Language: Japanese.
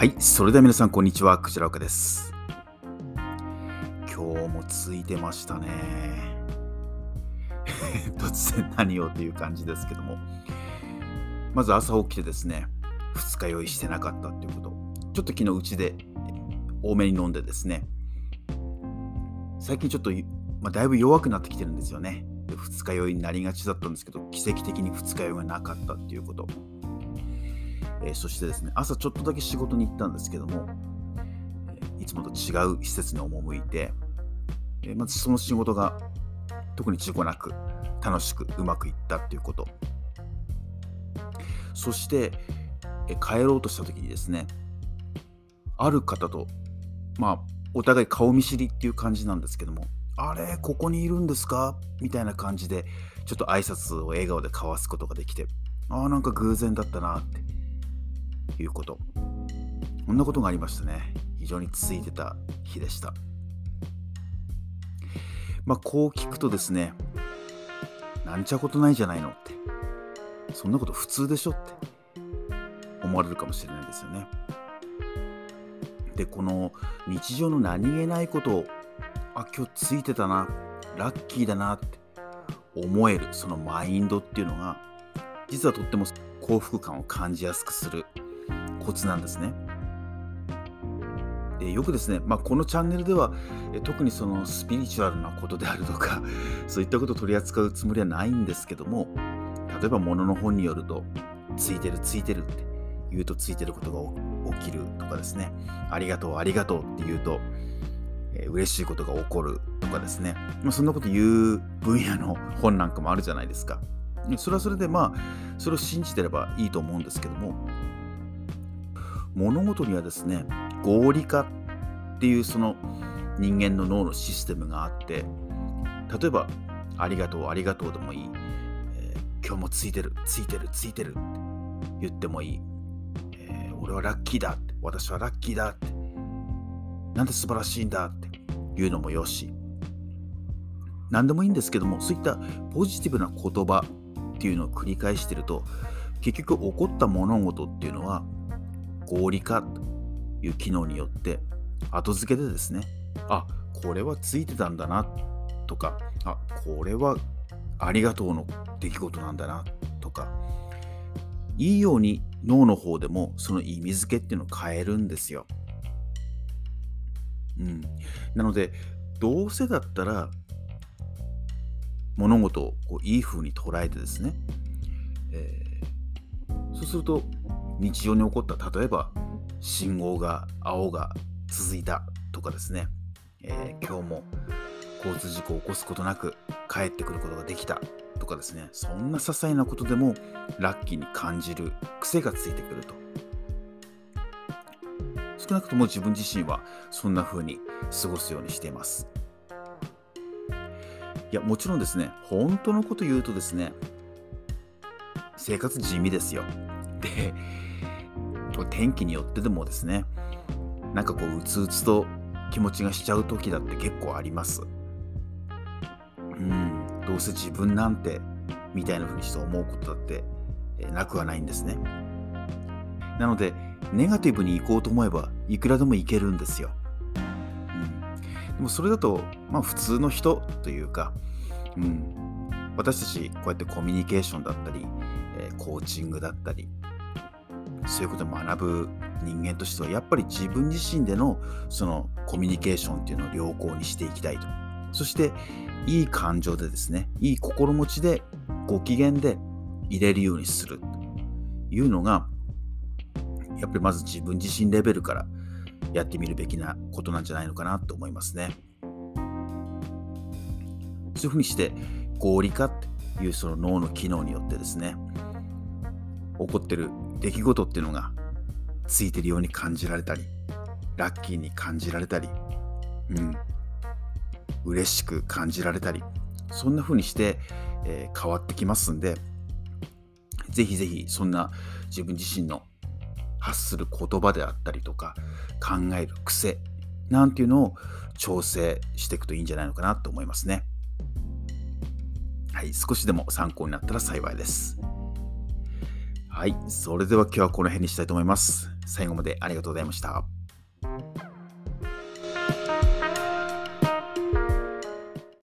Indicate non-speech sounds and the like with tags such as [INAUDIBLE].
はい、それでは皆さん、こんにちは。くじらおかです。今日もついてましたね。[LAUGHS] 突然何をという感じですけども。まず朝起きてですね、二日酔いしてなかったっていうこと。ちょっと昨日うちで多めに飲んでですね、最近ちょっと、まあ、だいぶ弱くなってきてるんですよね。二日酔いになりがちだったんですけど、奇跡的に二日酔いがなかったっていうこと。えー、そしてですね、朝ちょっとだけ仕事に行ったんですけども、いつもと違う施設に赴いて、えまずその仕事が特に事故なく楽しくうまくいったっていうこと。そして、え帰ろうとした時にですね、ある方と、まあ、お互い顔見知りっていう感じなんですけども、あれ、ここにいるんですか？みたいな感じで、ちょっと挨拶を笑顔で交わすことができて、ああ、なんか偶然だったなっていうこと。こんなことがありましたね。非常についてた日でした。まあ、こう聞くとですね、なんちゃことないじゃないのって、そんなこと普通でしょって思われるかもしれないですよね。で、この日常の何気ないことを、あ、今日ついてたな、ラッキーだなって思える、そのマインドっていうのが、実はとっても幸福感を感じやすくするコツなんですね。でよくですね、まあ、このチャンネルではえ特にそのスピリチュアルなことであるとか [LAUGHS] そういったことを取り扱うつもりはないんですけども例えば物の本によるとついてるついてるって言うとついてることが起きるとかですね。ありがとうありがとうって言うと、えー、嬉しいことが起こるとかですね、まあ、そんなこと言う分野の本なんかもあるじゃないですか。それはそれでまあそれを信じてればいいと思うんですけども物事にはですね合理化っていうその人間の脳のシステムがあって例えば「ありがとうありがとう」でもいい、えー、今日もついてるついてるついてる」って言ってもいい、えー、俺はラッキーだって私はラッキーだって。なんで素晴らしいんだって言うのもよし。何でもいいんですけどもそういったポジティブな言葉っていうのを繰り返してると結局起こった物事っていうのは合理化という機能によって後付けでですねあこれはついてたんだなとかあこれはありがとうの出来事なんだなとかいいように脳の方でもその意味付けっていうのを変えるんですよ。うん、なのでどうせだったら物事をこういい風に捉えてですね、えー、そうすると日常に起こった例えば信号が青が続いたとかですね、えー、今日も交通事故を起こすことなく帰ってくることができたとかですね。そんな些細なことでもラッキーに感じる癖がついてくると。少なくとも自分自身はそんな風に過ごすようにしています。いやもちろんですね本当のこと言うとですね生活地味ですよ。天気によってでもですねなんかこううつうつと気持ちがしちゃう時だって結構あります。うんどうせ自分なんてみたいな風にして思うことだって、えなくはないんですね。なのでネガティブに行こうと思えばいくらでもいけるんですよ、うん、でもそれだとまあ普通の人というか、うん、私たちこうやってコミュニケーションだったり、えコーチングだったりそういうことを学ぶ人間としてはやっぱり自分自身でのそのコミュニケーションっていうのを良好にしていきたいとそしていい感情でですねいい心持ちでご機嫌で入れるようにするというのがやっぱりまず自分自身レベルからやってみるべきなことなんじゃないのかなと思いますね。そういうふうにして合理化っていうその脳の機能によってですね起こってる出来事っていうのがついてるように感じられたりラッキーに感じられたりうん嬉しく感じられたりそんな風にして、えー、変わってきますんでぜひぜひそんな自分自身の発する言葉であったりとか考える癖なんていうのを調整していくといいんじゃないのかなと思いますね。はい、少しでも参考になったら幸いです。はい。それでは今日はこの辺にしたいと思います。最後までありがとうございました。